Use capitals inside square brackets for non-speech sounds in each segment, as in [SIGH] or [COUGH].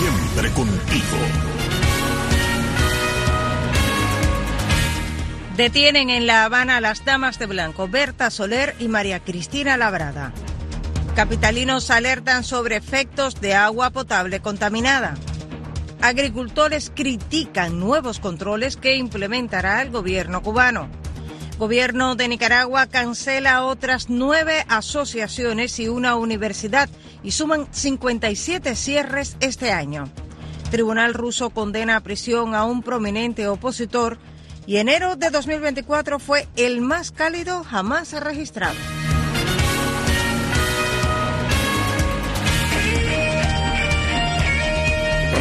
Siempre contigo. Detienen en La Habana a las damas de blanco Berta Soler y María Cristina Labrada. Capitalinos alertan sobre efectos de agua potable contaminada. Agricultores critican nuevos controles que implementará el gobierno cubano. Gobierno de Nicaragua cancela otras nueve asociaciones y una universidad y suman 57 cierres este año. Tribunal ruso condena a prisión a un prominente opositor y enero de 2024 fue el más cálido jamás registrado.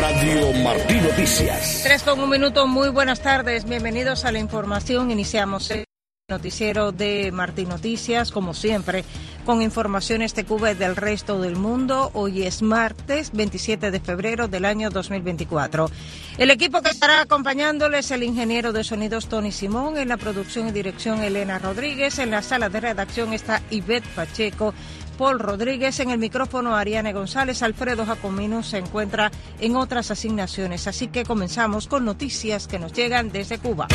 Radio Martí Noticias. Tres con un minuto, muy buenas tardes, bienvenidos a la información. Iniciamos el noticiero de Martí Noticias, como siempre, con informaciones de Cuba y del resto del mundo. Hoy es martes 27 de febrero del año 2024. El equipo que estará acompañándoles el ingeniero de sonidos Tony Simón, en la producción y dirección Elena Rodríguez, en la sala de redacción está Ivette Pacheco. Paul Rodríguez, en el micrófono Ariane González, Alfredo Jacomino se encuentra en otras asignaciones, así que comenzamos con noticias que nos llegan desde Cuba.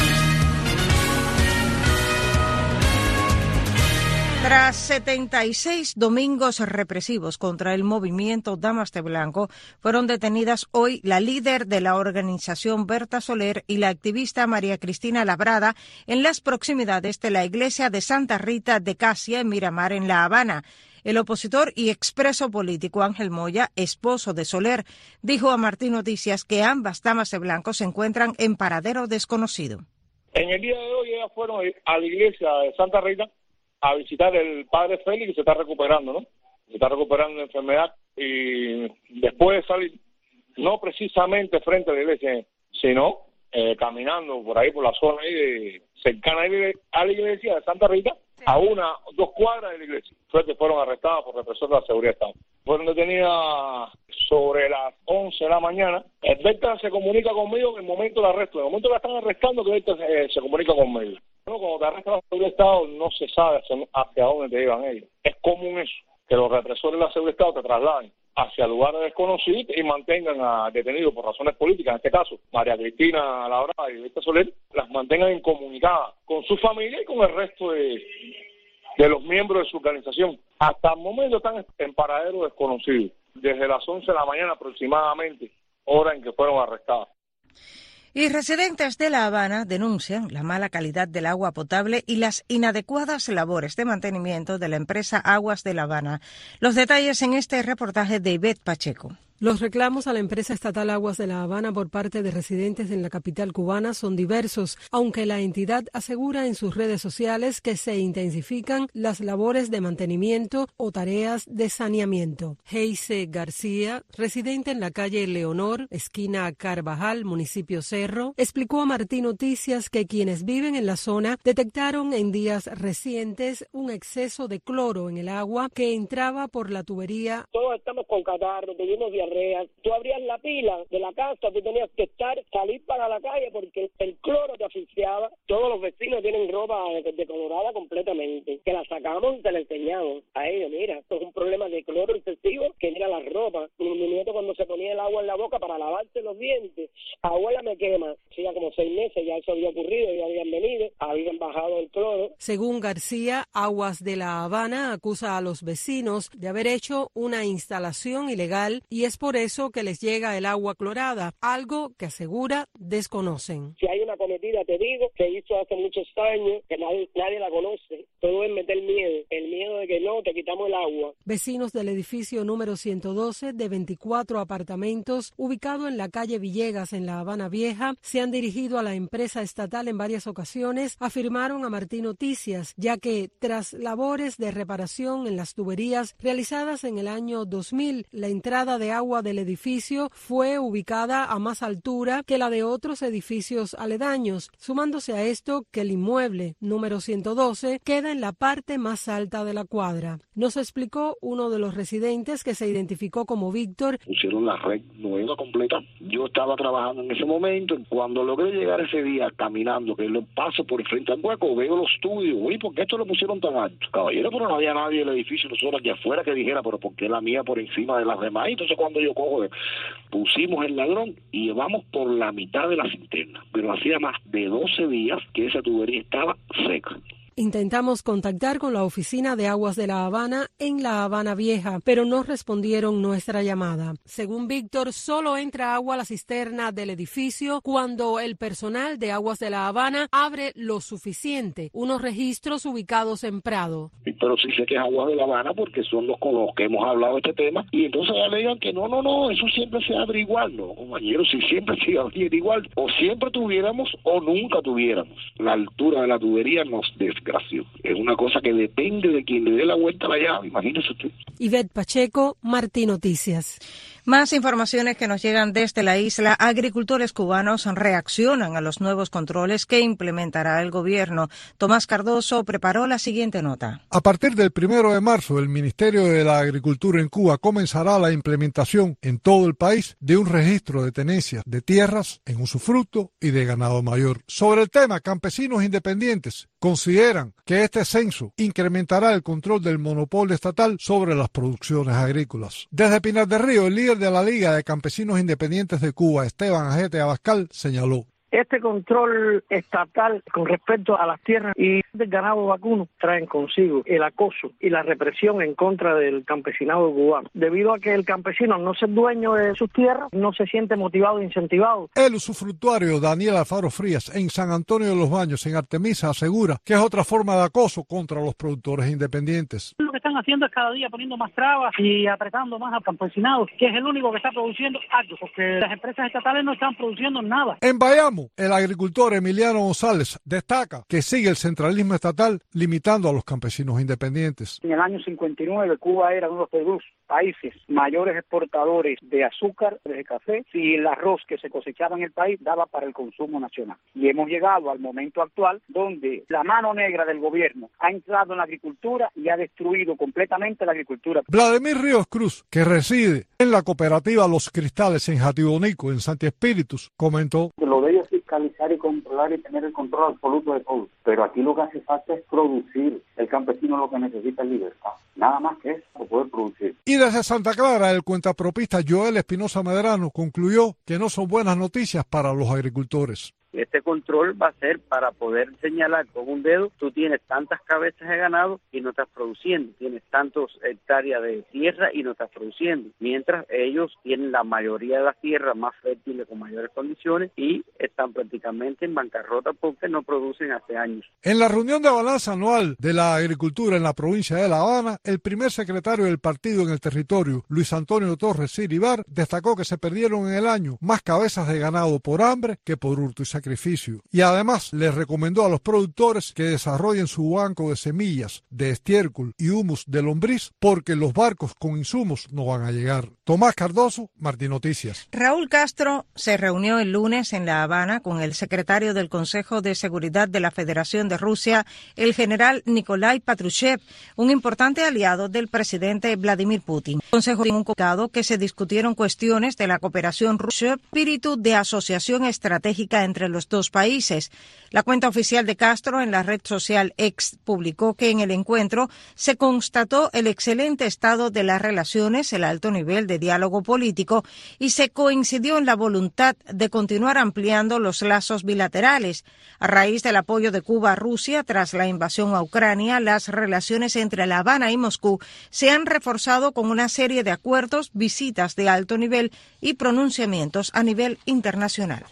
Tras 76 domingos represivos contra el movimiento Damas de Blanco, fueron detenidas hoy la líder de la organización Berta Soler y la activista María Cristina Labrada en las proximidades de la iglesia de Santa Rita de Casia en Miramar, en La Habana. El opositor y expreso político Ángel Moya, esposo de Soler, dijo a Martín Noticias que ambas damas de blanco se encuentran en paradero desconocido. En el día de hoy ellas fueron a la iglesia de Santa Rita a visitar el padre Félix que se está recuperando, ¿no? Se está recuperando de enfermedad y después de salir, no precisamente frente a la iglesia, sino eh, caminando por ahí, por la zona ahí de, cercana a la iglesia de Santa Rita, a una, dos cuadras de la iglesia. Fue fueron arrestados por represor de la seguridad Estado. Fueron detenidas sobre las 11 de la mañana. Berta se comunica conmigo en el momento del arresto. En el momento que la están arrestando, que Berta se, comunica conmigo. No, cuando te arrestan la seguridad Estado, no se sabe hacia, dónde te llevan ellos. Es común eso, que los represores de la seguridad Estado te trasladen hacia lugares desconocidos y mantengan a detenidos por razones políticas, en este caso, María Cristina Labrada y Víctor Soler, las mantengan incomunicadas con su familia y con el resto de, de los miembros de su organización. Hasta el momento están en paradero desconocido, desde las 11 de la mañana aproximadamente, hora en que fueron arrestadas. Y residentes de La Habana denuncian la mala calidad del agua potable y las inadecuadas labores de mantenimiento de la empresa Aguas de La Habana. Los detalles en este reportaje de Ivette Pacheco. Los reclamos a la empresa estatal Aguas de La Habana por parte de residentes en la capital cubana son diversos, aunque la entidad asegura en sus redes sociales que se intensifican las labores de mantenimiento o tareas de saneamiento. Heise García, residente en la calle Leonor, esquina Carvajal, municipio Cerro, explicó a Martín Noticias que quienes viven en la zona detectaron en días recientes un exceso de cloro en el agua que entraba por la tubería. Todos estamos con catarro, Tú abrías la pila de la casa, tú tenías que estar, salir para la calle porque el cloro te asfixiaba. Todos los vecinos tienen ropa decolorada completamente. Que la sacamos y se la enseñamos a ellos. Mira, esto es un problema de cloro excesivo que era la ropa. Mi, nieto cuando se ponía el agua en la boca para lavarse los dientes, abuela me quema. Hacía como seis meses ya eso había ocurrido, ya habían venido, habían bajado el cloro. Según García, Aguas de la Habana acusa a los vecinos de haber hecho una instalación ilegal y es por eso que les llega el agua clorada, algo que asegura desconocen. Si hay una cometida, te digo, que hizo hace muchos años, que nadie, nadie la conoce. Todo es meter miedo, el miedo de que no, te quitamos el agua. Vecinos del edificio número 112 de 24 apartamentos, ubicado en la calle Villegas en La Habana Vieja, se han dirigido a la empresa estatal en varias ocasiones, afirmaron a Martín Noticias, ya que tras labores de reparación en las tuberías realizadas en el año 2000, la entrada de agua del edificio fue ubicada a más altura que la de otros edificios aledaños, sumándose a esto que el inmueble número 112 queda en la parte más alta de la cuadra. Nos explicó uno de los residentes que se identificó como Víctor. Pusieron la red nueva completa. Yo estaba trabajando en ese momento. Cuando logré llegar ese día caminando, que lo paso por frente al hueco, veo los estudios. Uy, ¿por qué esto lo pusieron tan alto? Caballero, pero no había nadie en el edificio, nosotros aquí afuera que dijera, pero ¿por qué la mía por encima de las demás? entonces cuando yo cojo, pusimos el ladrón y llevamos por la mitad de la cinterna. Pero hacía más de 12 días que esa tubería estaba seca. Intentamos contactar con la oficina de aguas de La Habana en La Habana Vieja, pero no respondieron nuestra llamada. Según Víctor, solo entra agua a la cisterna del edificio cuando el personal de aguas de La Habana abre lo suficiente, unos registros ubicados en Prado. Pero sí sé que es agua de La Habana porque son los con los que hemos hablado de este tema y entonces ya le digan que no, no, no, eso siempre se abre igual, no, compañeros, si siempre [LAUGHS] se abre igual, o siempre tuviéramos o nunca tuviéramos. La altura de la tubería nos es una cosa que depende de quien le dé la vuelta a la llave, imagínese usted. Ivette Pacheco, Martín Noticias. Más informaciones que nos llegan desde la isla. Agricultores cubanos reaccionan a los nuevos controles que implementará el gobierno. Tomás Cardoso preparó la siguiente nota. A partir del primero de marzo, el Ministerio de la Agricultura en Cuba comenzará la implementación en todo el país de un registro de tenencias de tierras en usufructo y de ganado mayor. Sobre el tema, campesinos independientes consideran que este censo incrementará el control del monopolio estatal sobre las producciones agrícolas. Desde Pinar del Río, el líder de la Liga de Campesinos Independientes de Cuba, Esteban Ajete Abascal, señaló. Este control estatal con respecto a las tierras y del ganado vacuno traen consigo el acoso y la represión en contra del campesinado cubano. Debido a que el campesino no es dueño de sus tierras, no se siente motivado e incentivado. El usufructuario Daniel Alfaro Frías en San Antonio de los Baños, en Artemisa, asegura que es otra forma de acoso contra los productores independientes. Lo están haciendo es cada día poniendo más trabas y apretando más al campesinado, que es el único que está produciendo algo, porque las empresas estatales no están produciendo nada. En Bayamo, el agricultor Emiliano González destaca que sigue el centralismo estatal limitando a los campesinos independientes. En el año 59 Cuba era uno de los países mayores exportadores de azúcar, de café y el arroz que se cosechaba en el país daba para el consumo nacional. Y hemos llegado al momento actual donde la mano negra del gobierno ha entrado en la agricultura y ha destruido completamente la agricultura. Vladimir Ríos Cruz, que reside en la cooperativa Los Cristales en Jatibonico, en Santi Espíritus, comentó. Lo de ellos fiscalizar y controlar y tener el control absoluto de todo. Pero aquí lo que hace falta es producir. El campesino lo que necesita es libertad. Nada más que eso, poder producir. Y desde Santa Clara, el cuentapropista Joel Espinosa Medrano concluyó que no son buenas noticias para los agricultores. Este control va a ser para poder señalar con un dedo, tú tienes tantas cabezas de ganado y no estás produciendo, tienes tantos hectáreas de tierra y no estás produciendo, mientras ellos tienen la mayoría de las tierras más fértiles con mayores condiciones y están prácticamente en bancarrota porque no producen hace años. En la reunión de balanza anual de la agricultura en la provincia de La Habana, el primer secretario del partido en el territorio, Luis Antonio Torres Siribar, destacó que se perdieron en el año más cabezas de ganado por hambre que por hurto y y además les recomendó a los productores que desarrollen su banco de semillas de estiércol y humus de lombriz porque los barcos con insumos no van a llegar. Tomás Cardoso, Martín Noticias. Raúl Castro se reunió el lunes en La Habana con el secretario del Consejo de Seguridad de la Federación de Rusia, el general Nikolai Patrushev, un importante aliado del presidente Vladimir Putin. El Consejo tiene un comunicado que se discutieron cuestiones de la cooperación rusa, espíritu de asociación estratégica entre los dos países. La cuenta oficial de Castro en la red social X publicó que en el encuentro se constató el excelente estado de las relaciones, el alto nivel de diálogo político y se coincidió en la voluntad de continuar ampliando los lazos bilaterales. A raíz del apoyo de Cuba a Rusia tras la invasión a Ucrania, las relaciones entre La Habana y Moscú se han reforzado con una serie de acuerdos, visitas de alto nivel y pronunciamientos a nivel internacional.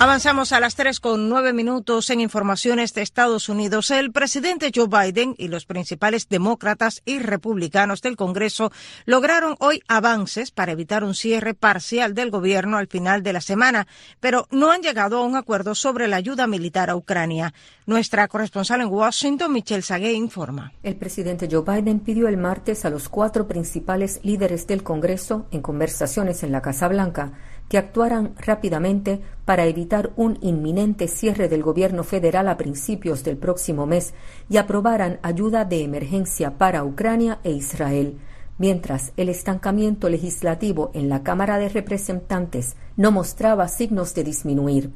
Avanzamos a las tres con nueve minutos en informaciones de Estados Unidos. El presidente Joe Biden y los principales demócratas y republicanos del Congreso lograron hoy avances para evitar un cierre parcial del gobierno al final de la semana, pero no han llegado a un acuerdo sobre la ayuda militar a Ucrania. Nuestra corresponsal en Washington, Michelle Sagué, informa. El presidente Joe Biden pidió el martes a los cuatro principales líderes del Congreso en conversaciones en la Casa Blanca que actuaran rápidamente para evitar un inminente cierre del gobierno federal a principios del próximo mes y aprobaran ayuda de emergencia para Ucrania e Israel mientras el estancamiento legislativo en la Cámara de Representantes no mostraba signos de disminuir.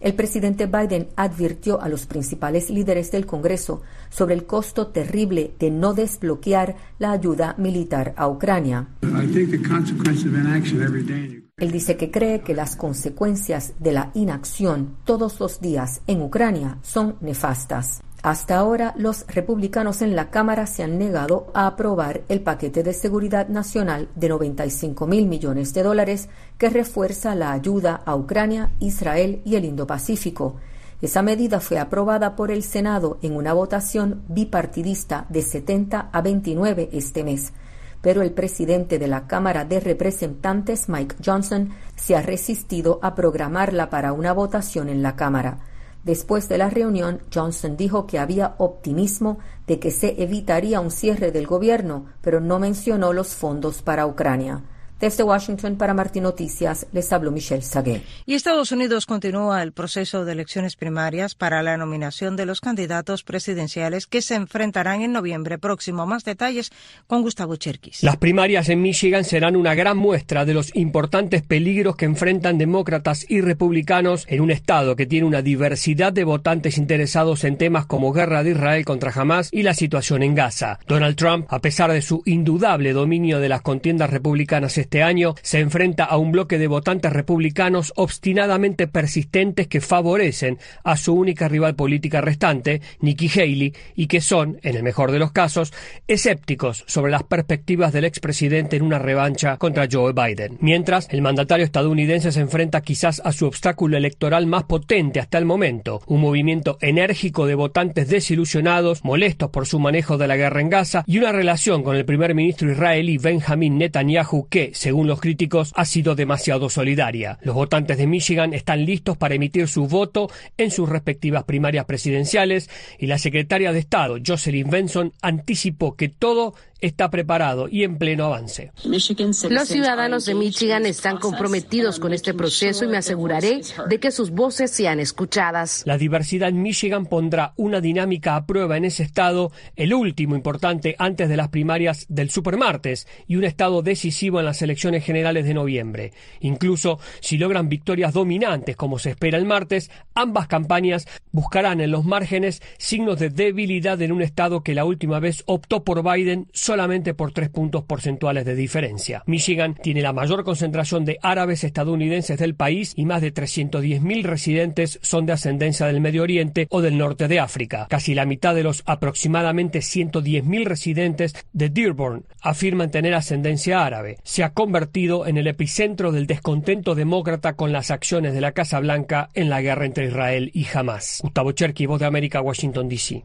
El presidente Biden advirtió a los principales líderes del Congreso sobre el costo terrible de no desbloquear la ayuda militar a Ucrania. Él dice que cree que las consecuencias de la inacción todos los días en Ucrania son nefastas. Hasta ahora, los republicanos en la Cámara se han negado a aprobar el paquete de seguridad nacional de 95 mil millones de dólares que refuerza la ayuda a Ucrania, Israel y el Indo-Pacífico. Esa medida fue aprobada por el Senado en una votación bipartidista de 70 a 29 este mes pero el presidente de la Cámara de Representantes, Mike Johnson, se ha resistido a programarla para una votación en la Cámara. Después de la reunión, Johnson dijo que había optimismo de que se evitaría un cierre del gobierno, pero no mencionó los fondos para Ucrania. Desde Washington para Martín Noticias les habló Michelle Sagué. Y Estados Unidos continúa el proceso de elecciones primarias para la nominación de los candidatos presidenciales que se enfrentarán en noviembre próximo. Más detalles con Gustavo Cherkis. Las primarias en Michigan serán una gran muestra de los importantes peligros que enfrentan demócratas y republicanos en un estado que tiene una diversidad de votantes interesados en temas como guerra de Israel contra Hamas y la situación en Gaza. Donald Trump, a pesar de su indudable dominio de las contiendas republicanas este año se enfrenta a un bloque de votantes republicanos obstinadamente persistentes que favorecen a su única rival política restante, Nikki Haley, y que son, en el mejor de los casos, escépticos sobre las perspectivas del expresidente en una revancha contra Joe Biden. Mientras, el mandatario estadounidense se enfrenta quizás a su obstáculo electoral más potente hasta el momento, un movimiento enérgico de votantes desilusionados, molestos por su manejo de la guerra en Gaza y una relación con el primer ministro israelí Benjamin Netanyahu que, según los críticos, ha sido demasiado solidaria. Los votantes de Michigan están listos para emitir su voto en sus respectivas primarias presidenciales y la secretaria de Estado, Jocelyn Benson, anticipó que todo está preparado y en pleno avance. Los ciudadanos de Michigan están comprometidos con este proceso y me aseguraré de que sus voces sean escuchadas. La diversidad en Michigan pondrá una dinámica a prueba en ese estado, el último importante antes de las primarias del supermartes y un estado decisivo en las elecciones generales de noviembre. Incluso si logran victorias dominantes como se espera el martes, ambas campañas buscarán en los márgenes signos de debilidad en un estado que la última vez optó por Biden solamente por tres puntos porcentuales de diferencia. Michigan tiene la mayor concentración de árabes estadounidenses del país y más de 310.000 residentes son de ascendencia del Medio Oriente o del norte de África. Casi la mitad de los aproximadamente 110.000 residentes de Dearborn afirman tener ascendencia árabe. Se ha convertido en el epicentro del descontento demócrata con las acciones de la Casa Blanca en la guerra entre Israel y Hamas. Gustavo Cherky, Voz de América, Washington, D.C.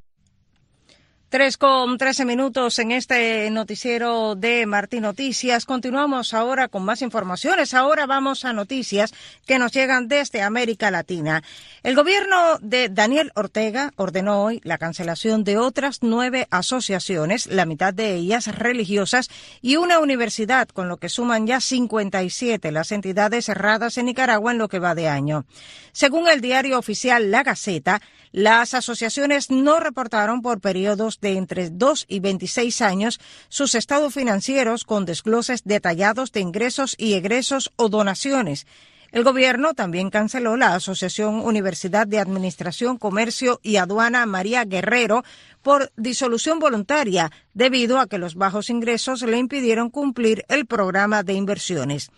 Tres con trece minutos en este noticiero de Martín Noticias. Continuamos ahora con más informaciones. Ahora vamos a noticias que nos llegan desde América Latina. El gobierno de Daniel Ortega ordenó hoy la cancelación de otras nueve asociaciones, la mitad de ellas religiosas, y una universidad, con lo que suman ya 57 las entidades cerradas en Nicaragua en lo que va de año. Según el diario oficial La Gaceta, las asociaciones no reportaron por periodos de entre 2 y 26 años sus estados financieros con desgloses detallados de ingresos y egresos o donaciones. El gobierno también canceló la Asociación Universidad de Administración, Comercio y Aduana María Guerrero por disolución voluntaria debido a que los bajos ingresos le impidieron cumplir el programa de inversiones.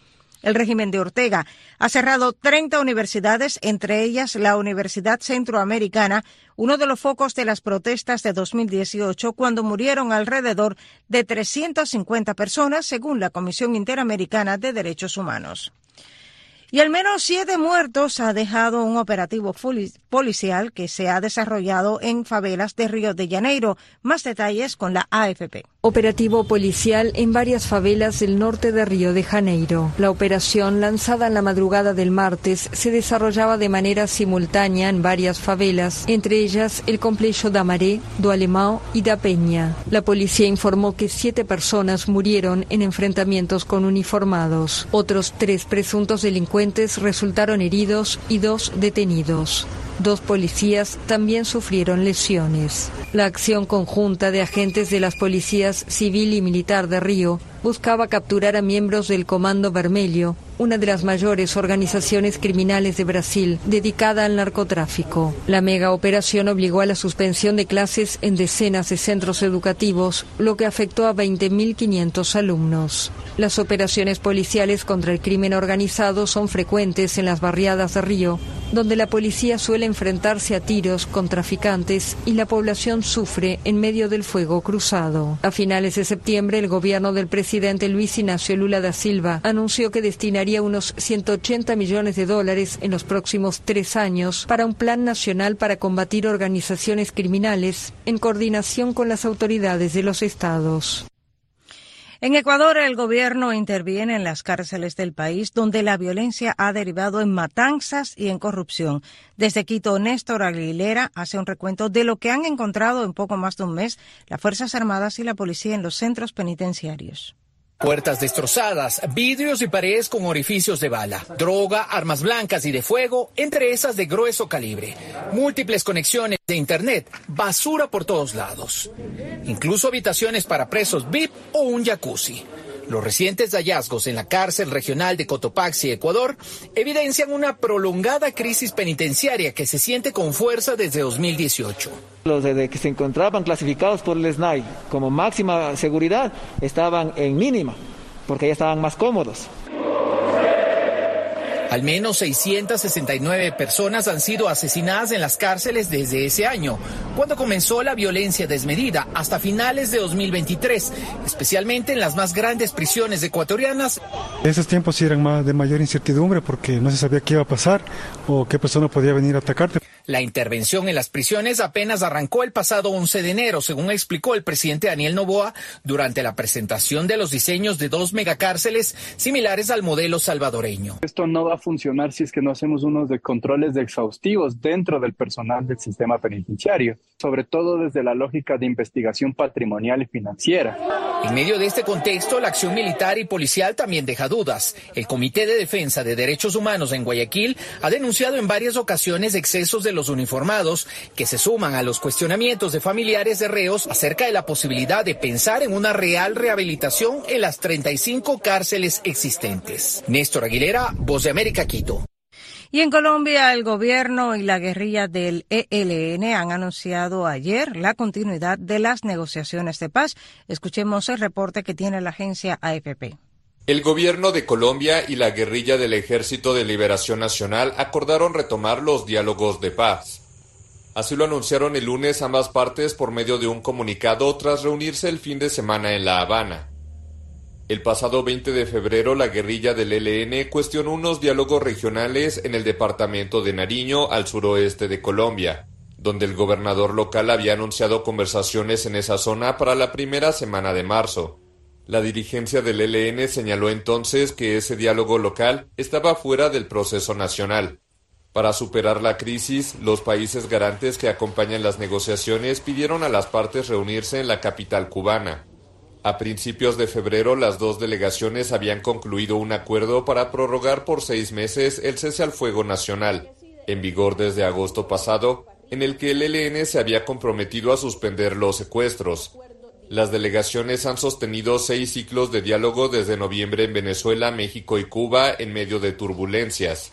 El régimen de Ortega ha cerrado 30 universidades, entre ellas la Universidad Centroamericana, uno de los focos de las protestas de 2018, cuando murieron alrededor de 350 personas, según la Comisión Interamericana de Derechos Humanos. Y al menos siete muertos ha dejado un operativo policial que se ha desarrollado en favelas de Río de Janeiro. Más detalles con la AFP. Operativo policial en varias favelas del norte de Río de Janeiro. La operación, lanzada en la madrugada del martes, se desarrollaba de manera simultánea en varias favelas, entre ellas el complejo da Maré, do y da Peña. La policía informó que siete personas murieron en enfrentamientos con uniformados. Otros tres presuntos delincuentes resultaron heridos y dos detenidos. Dos policías también sufrieron lesiones. La acción conjunta de agentes de las policías civil y militar de Río buscaba capturar a miembros del Comando Vermelho, una de las mayores organizaciones criminales de Brasil dedicada al narcotráfico. La mega operación obligó a la suspensión de clases en decenas de centros educativos, lo que afectó a 20.500 alumnos. Las operaciones policiales contra el crimen organizado son frecuentes en las barriadas de Río, donde la policía suele enfrentarse a tiros con traficantes y la población sufre en medio del fuego cruzado. A finales de septiembre, el gobierno del presidente Luis Ignacio Lula da Silva anunció que destinaría unos 180 millones de dólares en los próximos tres años para un plan nacional para combatir organizaciones criminales en coordinación con las autoridades de los estados. En Ecuador, el gobierno interviene en las cárceles del país, donde la violencia ha derivado en matanzas y en corrupción. Desde Quito, Néstor Aguilera hace un recuento de lo que han encontrado en poco más de un mes las Fuerzas Armadas y la policía en los centros penitenciarios. Puertas destrozadas, vidrios y paredes con orificios de bala, droga, armas blancas y de fuego, entre esas de grueso calibre, múltiples conexiones de Internet, basura por todos lados, incluso habitaciones para presos VIP o un jacuzzi. Los recientes hallazgos en la cárcel regional de Cotopaxi, Ecuador, evidencian una prolongada crisis penitenciaria que se siente con fuerza desde 2018. Los de que se encontraban clasificados por el SNAI como máxima seguridad estaban en mínima, porque ya estaban más cómodos. Al menos 669 personas han sido asesinadas en las cárceles desde ese año, cuando comenzó la violencia desmedida, hasta finales de 2023, especialmente en las más grandes prisiones ecuatorianas. Esos tiempos eran más de mayor incertidumbre porque no se sabía qué iba a pasar o qué persona podía venir a atacarte. La intervención en las prisiones apenas arrancó el pasado 11 de enero, según explicó el presidente Daniel Novoa durante la presentación de los diseños de dos megacárceles similares al modelo salvadoreño. Esto no va a funcionar si es que no hacemos unos de controles de exhaustivos dentro del personal del sistema penitenciario, sobre todo desde la lógica de investigación patrimonial y financiera. En medio de este contexto, la acción militar y policial también deja dudas. El Comité de Defensa de Derechos Humanos en Guayaquil ha denunciado en varias ocasiones excesos de los uniformados que se suman a los cuestionamientos de familiares de reos acerca de la posibilidad de pensar en una real rehabilitación en las 35 cárceles existentes. Néstor Aguilera, Voz de América, Quito. Y en Colombia, el gobierno y la guerrilla del ELN han anunciado ayer la continuidad de las negociaciones de paz. Escuchemos el reporte que tiene la agencia AFP. El gobierno de Colombia y la guerrilla del Ejército de Liberación Nacional acordaron retomar los diálogos de paz. Así lo anunciaron el lunes ambas partes por medio de un comunicado tras reunirse el fin de semana en La Habana. El pasado 20 de febrero la guerrilla del ELN cuestionó unos diálogos regionales en el departamento de Nariño al suroeste de Colombia, donde el gobernador local había anunciado conversaciones en esa zona para la primera semana de marzo. La dirigencia del ELN señaló entonces que ese diálogo local estaba fuera del proceso nacional. Para superar la crisis, los países garantes que acompañan las negociaciones pidieron a las partes reunirse en la capital cubana. A principios de febrero, las dos delegaciones habían concluido un acuerdo para prorrogar por seis meses el cese al fuego nacional, en vigor desde agosto pasado, en el que el ELN se había comprometido a suspender los secuestros. Las delegaciones han sostenido seis ciclos de diálogo desde noviembre en Venezuela, México y Cuba en medio de turbulencias.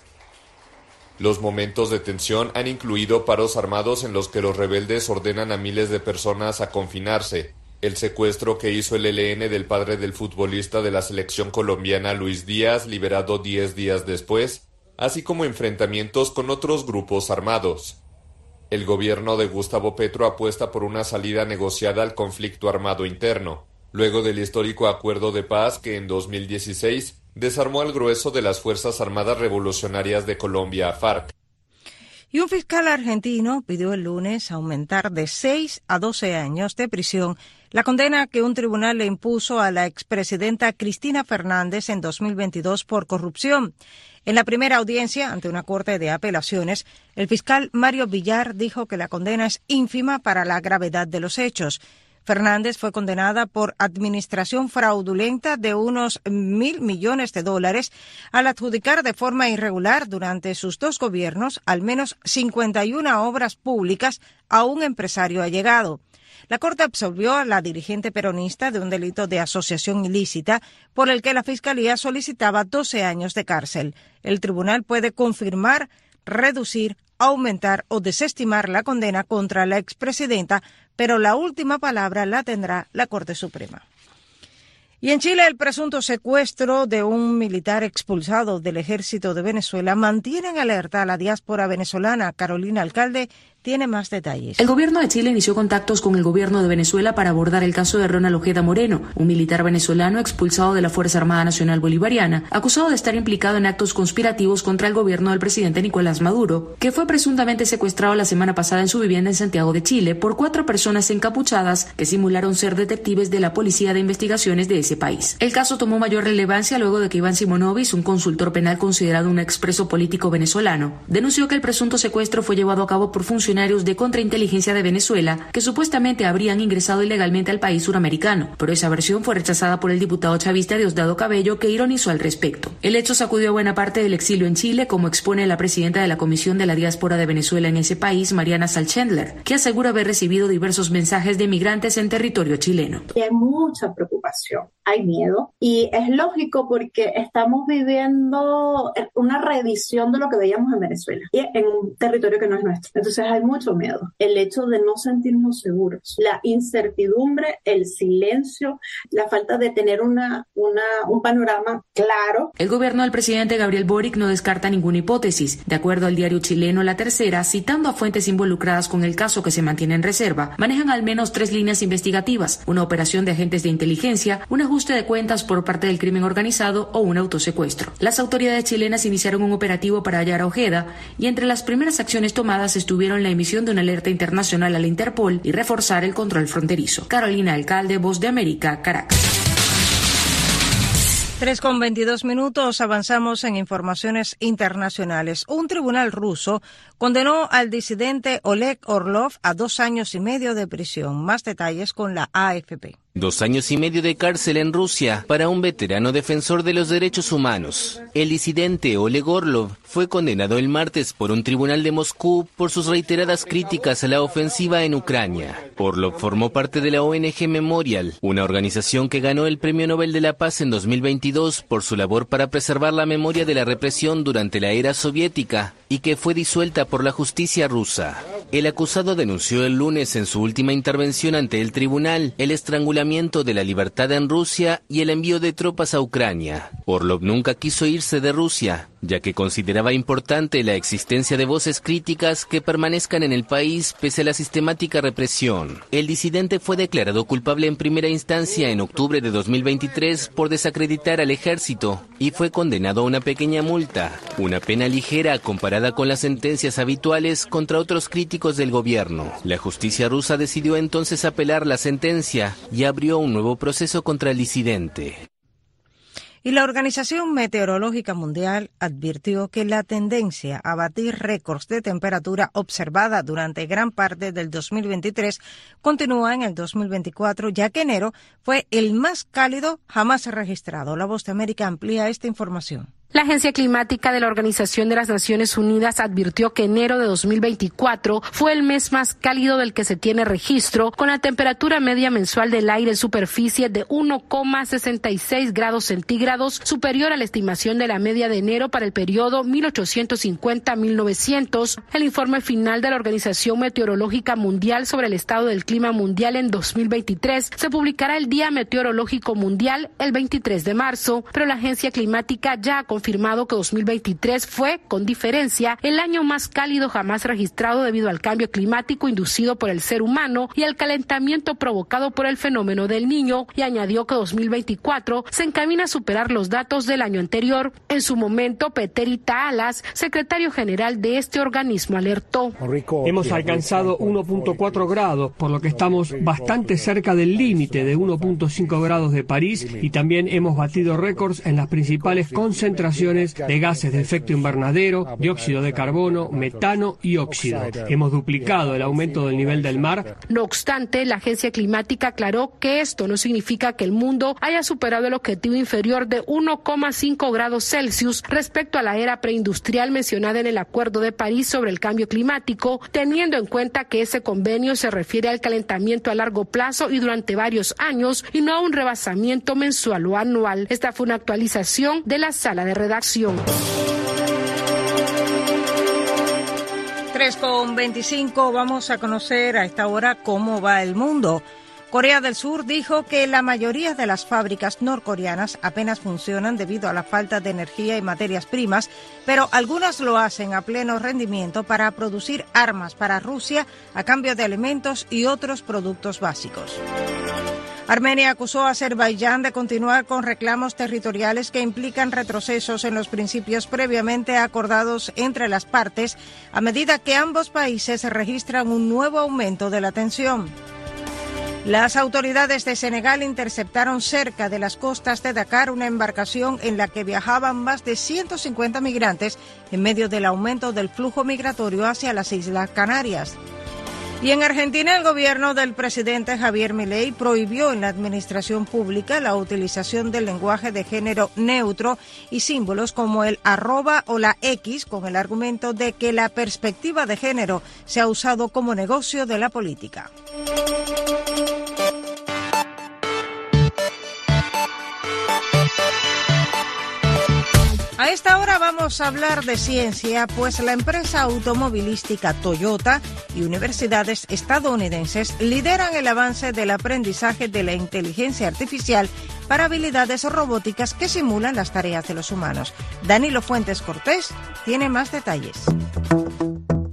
Los momentos de tensión han incluido paros armados en los que los rebeldes ordenan a miles de personas a confinarse, el secuestro que hizo el ELN del padre del futbolista de la selección colombiana Luis Díaz, liberado diez días después, así como enfrentamientos con otros grupos armados. El gobierno de Gustavo Petro apuesta por una salida negociada al conflicto armado interno, luego del histórico acuerdo de paz que en 2016 desarmó al grueso de las Fuerzas Armadas Revolucionarias de Colombia, FARC. Y un fiscal argentino pidió el lunes aumentar de 6 a 12 años de prisión la condena que un tribunal le impuso a la expresidenta Cristina Fernández en 2022 por corrupción. En la primera audiencia ante una corte de apelaciones, el fiscal Mario Villar dijo que la condena es ínfima para la gravedad de los hechos. Fernández fue condenada por administración fraudulenta de unos mil millones de dólares al adjudicar de forma irregular durante sus dos gobiernos al menos 51 obras públicas a un empresario allegado. La Corte absolvió a la dirigente peronista de un delito de asociación ilícita por el que la Fiscalía solicitaba 12 años de cárcel. El tribunal puede confirmar, reducir, aumentar o desestimar la condena contra la expresidenta pero la última palabra la tendrá la Corte Suprema. Y en Chile el presunto secuestro de un militar expulsado del ejército de Venezuela mantiene en alerta a la diáspora venezolana. Carolina Alcalde tiene más detalles. El gobierno de Chile inició contactos con el gobierno de Venezuela para abordar el caso de Ronald Ojeda Moreno, un militar venezolano expulsado de la Fuerza Armada Nacional Bolivariana, acusado de estar implicado en actos conspirativos contra el gobierno del presidente Nicolás Maduro, que fue presuntamente secuestrado la semana pasada en su vivienda en Santiago de Chile por cuatro personas encapuchadas que simularon ser detectives de la Policía de Investigaciones de ese país. El caso tomó mayor relevancia luego de que Iván Simonovis, un consultor penal considerado un expreso político venezolano, denunció que el presunto secuestro fue llevado a cabo por funcionarios de contrainteligencia de Venezuela que supuestamente habrían ingresado ilegalmente al país suramericano, pero esa versión fue rechazada por el diputado chavista Diosdado Cabello que ironizó al respecto. El hecho sacudió a buena parte del exilio en Chile, como expone la presidenta de la Comisión de la Diáspora de Venezuela en ese país, Mariana Salchendler, que asegura haber recibido diversos mensajes de migrantes en territorio chileno. Hay mucha preocupación, hay miedo y es lógico porque estamos viviendo una reedición de lo que veíamos en Venezuela y en un territorio que no es nuestro. Entonces hay mucho miedo. El hecho de no sentirnos seguros, la incertidumbre, el silencio, la falta de tener una, una, un panorama claro. El gobierno del presidente Gabriel Boric no descarta ninguna hipótesis. De acuerdo al diario chileno La Tercera, citando a fuentes involucradas con el caso que se mantiene en reserva, manejan al menos tres líneas investigativas, una operación de agentes de inteligencia, un ajuste de cuentas por parte del crimen organizado o un autosecuestro. Las autoridades chilenas iniciaron un operativo para hallar a Ojeda y entre las primeras acciones tomadas estuvieron la emisión de una alerta internacional a la Interpol y reforzar el control fronterizo. Carolina Alcalde, Voz de América, Caracas. 3 con 22 minutos avanzamos en informaciones internacionales. Un tribunal ruso condenó al disidente Oleg Orlov a dos años y medio de prisión. Más detalles con la AFP. Dos años y medio de cárcel en Rusia para un veterano defensor de los derechos humanos. El disidente Oleg Orlov fue condenado el martes por un tribunal de Moscú por sus reiteradas críticas a la ofensiva en Ucrania. Orlov formó parte de la ONG Memorial, una organización que ganó el Premio Nobel de la Paz en 2022 por su labor para preservar la memoria de la represión durante la era soviética y que fue disuelta por la justicia rusa. El acusado denunció el lunes en su última intervención ante el tribunal el estrangulamiento de la libertad en Rusia y el envío de tropas a Ucrania. Orlov nunca quiso irse de Rusia, ya que consideraba importante la existencia de voces críticas que permanezcan en el país pese a la sistemática represión. El disidente fue declarado culpable en primera instancia en octubre de 2023 por desacreditar al ejército y fue condenado a una pequeña multa, una pena ligera comparada con las sentencias habituales contra otros críticos del gobierno. La justicia rusa decidió entonces apelar la sentencia y abrió un nuevo proceso contra el disidente. Y la Organización Meteorológica Mundial advirtió que la tendencia a batir récords de temperatura observada durante gran parte del 2023 continúa en el 2024, ya que enero fue el más cálido jamás registrado. La Voz de América amplía esta información. La Agencia Climática de la Organización de las Naciones Unidas advirtió que enero de 2024 fue el mes más cálido del que se tiene registro, con la temperatura media mensual del aire en superficie de 1,66 grados centígrados, superior a la estimación de la media de enero para el periodo 1850-1900. El informe final de la Organización Meteorológica Mundial sobre el estado del clima mundial en 2023 se publicará el Día Meteorológico Mundial el 23 de marzo, pero la Agencia Climática ya ha confirmado que 2023 fue, con diferencia, el año más cálido jamás registrado debido al cambio climático inducido por el ser humano y al calentamiento provocado por el fenómeno del niño y añadió que 2024 se encamina a superar los datos del año anterior. En su momento, Peterita Alas, secretario general de este organismo, alertó. Hemos alcanzado 1.4 grados, por lo que estamos bastante cerca del límite de 1.5 grados de París y también hemos batido récords en las principales concentraciones de gases de efecto invernadero, dióxido de carbono, metano y óxido. Hemos duplicado el aumento del nivel del mar. No obstante, la agencia climática aclaró que esto no significa que el mundo haya superado el objetivo inferior de 1,5 grados Celsius respecto a la era preindustrial mencionada en el Acuerdo de París sobre el cambio climático, teniendo en cuenta que ese convenio se refiere al calentamiento a largo plazo y durante varios años y no a un rebasamiento mensual o anual. Esta fue una actualización de la sala de redacción. 3 con 25 vamos a conocer a esta hora cómo va el mundo. Corea del Sur dijo que la mayoría de las fábricas norcoreanas apenas funcionan debido a la falta de energía y materias primas, pero algunas lo hacen a pleno rendimiento para producir armas para Rusia a cambio de alimentos y otros productos básicos. Armenia acusó a Azerbaiyán de continuar con reclamos territoriales que implican retrocesos en los principios previamente acordados entre las partes a medida que ambos países registran un nuevo aumento de la tensión. Las autoridades de Senegal interceptaron cerca de las costas de Dakar una embarcación en la que viajaban más de 150 migrantes en medio del aumento del flujo migratorio hacia las Islas Canarias. Y en Argentina el gobierno del presidente Javier Milei prohibió en la administración pública la utilización del lenguaje de género neutro y símbolos como el arroba o la X con el argumento de que la perspectiva de género se ha usado como negocio de la política. A esta hora vamos a hablar de ciencia, pues la empresa automovilística Toyota y universidades estadounidenses lideran el avance del aprendizaje de la inteligencia artificial para habilidades robóticas que simulan las tareas de los humanos. Danilo Fuentes Cortés tiene más detalles.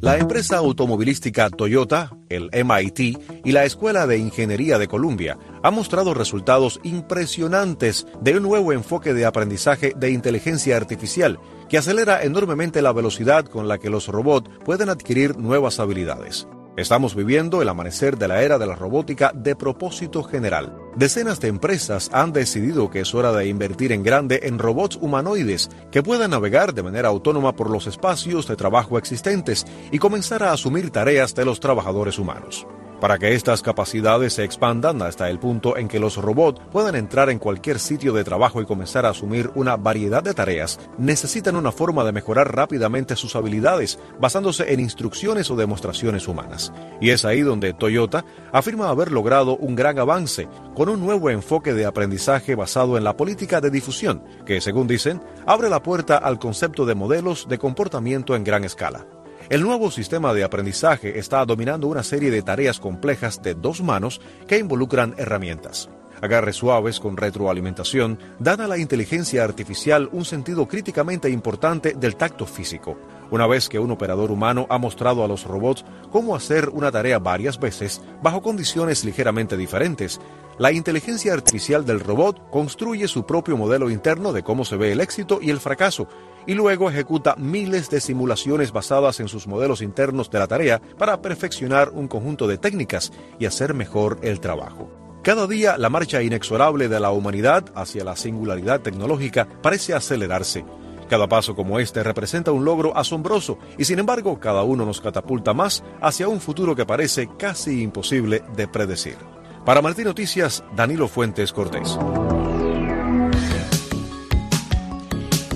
La empresa automovilística Toyota, el MIT y la Escuela de Ingeniería de Columbia han mostrado resultados impresionantes de un nuevo enfoque de aprendizaje de inteligencia artificial que acelera enormemente la velocidad con la que los robots pueden adquirir nuevas habilidades. Estamos viviendo el amanecer de la era de la robótica de propósito general. Decenas de empresas han decidido que es hora de invertir en grande en robots humanoides que puedan navegar de manera autónoma por los espacios de trabajo existentes y comenzar a asumir tareas de los trabajadores humanos. Para que estas capacidades se expandan hasta el punto en que los robots puedan entrar en cualquier sitio de trabajo y comenzar a asumir una variedad de tareas, necesitan una forma de mejorar rápidamente sus habilidades basándose en instrucciones o demostraciones humanas. Y es ahí donde Toyota afirma haber logrado un gran avance con un nuevo enfoque de aprendizaje basado en la política de difusión, que según dicen, abre la puerta al concepto de modelos de comportamiento en gran escala. El nuevo sistema de aprendizaje está dominando una serie de tareas complejas de dos manos que involucran herramientas. Agarres suaves con retroalimentación dan a la inteligencia artificial un sentido críticamente importante del tacto físico. Una vez que un operador humano ha mostrado a los robots cómo hacer una tarea varias veces bajo condiciones ligeramente diferentes, la inteligencia artificial del robot construye su propio modelo interno de cómo se ve el éxito y el fracaso y luego ejecuta miles de simulaciones basadas en sus modelos internos de la tarea para perfeccionar un conjunto de técnicas y hacer mejor el trabajo. Cada día la marcha inexorable de la humanidad hacia la singularidad tecnológica parece acelerarse. Cada paso como este representa un logro asombroso y sin embargo cada uno nos catapulta más hacia un futuro que parece casi imposible de predecir. Para Martín Noticias, Danilo Fuentes Cortés.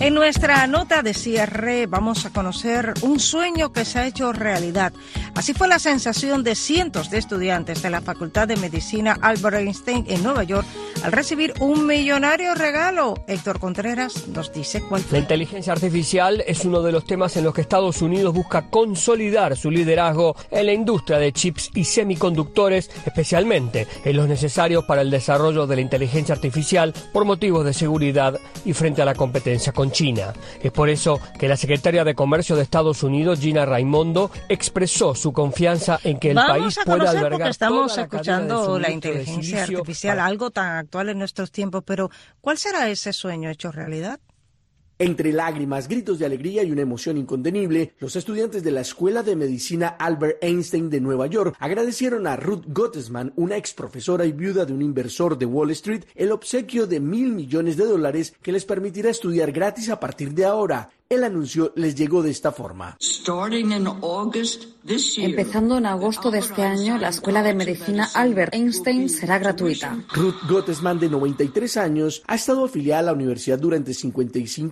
En nuestra nota de cierre vamos a conocer un sueño que se ha hecho realidad. Así fue la sensación de cientos de estudiantes de la Facultad de Medicina Albert Einstein en Nueva York al recibir un millonario regalo. Héctor Contreras nos dice cuál fue. La inteligencia artificial es uno de los temas en los que Estados Unidos busca consolidar su liderazgo en la industria de chips y semiconductores, especialmente en los necesarios para el desarrollo de la inteligencia artificial por motivos de seguridad y frente a la competencia con China. Es por eso que la secretaria de Comercio de Estados Unidos, Gina Raimondo, expresó su confianza en que el país pueda albergar porque estamos toda la escuchando la inteligencia artificial, algo tan actual en nuestros tiempos, pero ¿cuál será ese sueño hecho realidad? Entre lágrimas, gritos de alegría y una emoción incontenible, los estudiantes de la Escuela de Medicina Albert Einstein de Nueva York agradecieron a Ruth Gottesman, una ex profesora y viuda de un inversor de Wall Street, el obsequio de mil millones de dólares que les permitirá estudiar gratis a partir de ahora. El anuncio les llegó de esta forma. Empezando en agosto de este año, la Escuela de Medicina Albert Einstein será gratuita. Ruth Gottesman, de 93 años, ha estado afiliada a la universidad durante 55